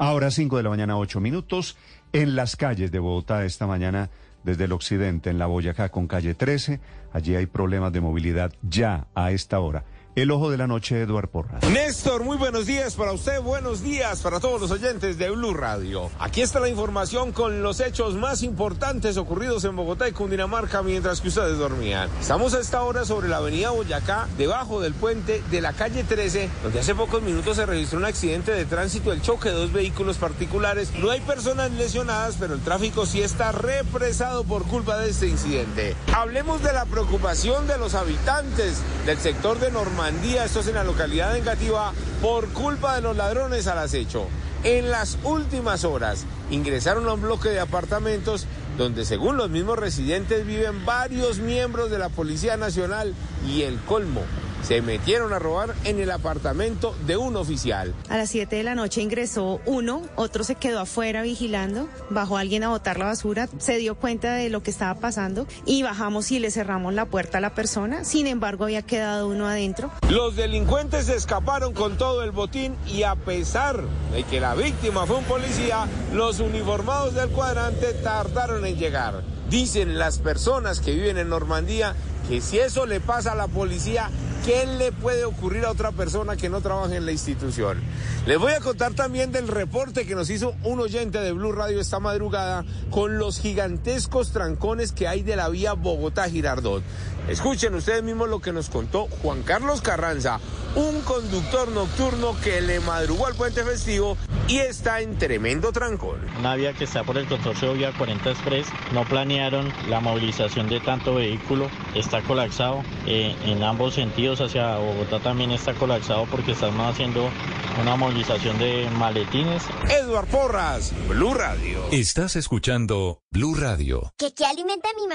Ahora 5 de la mañana, 8 minutos. En las calles de Bogotá esta mañana, desde el occidente, en la Boyacá con calle 13, allí hay problemas de movilidad ya a esta hora. El ojo de la noche, Eduard Porras. Néstor, muy buenos días para usted, buenos días para todos los oyentes de Blue Radio. Aquí está la información con los hechos más importantes ocurridos en Bogotá y Cundinamarca mientras que ustedes dormían. Estamos a esta hora sobre la avenida Boyacá, debajo del puente de la calle 13, donde hace pocos minutos se registró un accidente de tránsito, el choque de dos vehículos particulares. No hay personas lesionadas, pero el tráfico sí está represado por culpa de este incidente. Hablemos de la preocupación de los habitantes del sector de Normandía día, esto es en la localidad de Engativá, por culpa de los ladrones al acecho. En las últimas horas ingresaron a un bloque de apartamentos donde según los mismos residentes viven varios miembros de la Policía Nacional y el colmo se metieron a robar en el apartamento de un oficial. A las 7 de la noche ingresó uno, otro se quedó afuera vigilando, bajó alguien a botar la basura, se dio cuenta de lo que estaba pasando y bajamos y le cerramos la puerta a la persona, sin embargo había quedado uno adentro. Los delincuentes escaparon con todo el botín y a pesar de que la víctima fue un policía, los uniformados del cuadrante tardaron en llegar. Dicen las personas que viven en Normandía que si eso le pasa a la policía, ¿qué le puede ocurrir a otra persona que no trabaje en la institución? Les voy a contar también del reporte que nos hizo un oyente de Blue Radio esta madrugada con los gigantescos trancones que hay de la vía Bogotá-Girardot. Escuchen ustedes mismos lo que nos contó Juan Carlos Carranza, un conductor nocturno que le madrugó al puente festivo y está en tremendo trancón. Una vía que está por el consorcio Vía 40 Express, no planearon la movilización de tanto vehículo, está colapsado eh, en ambos sentidos, hacia Bogotá también está colapsado porque estamos haciendo una movilización de maletines. Eduard Porras, Blue Radio. Estás escuchando Blue Radio. ¿Qué, qué alimenta mi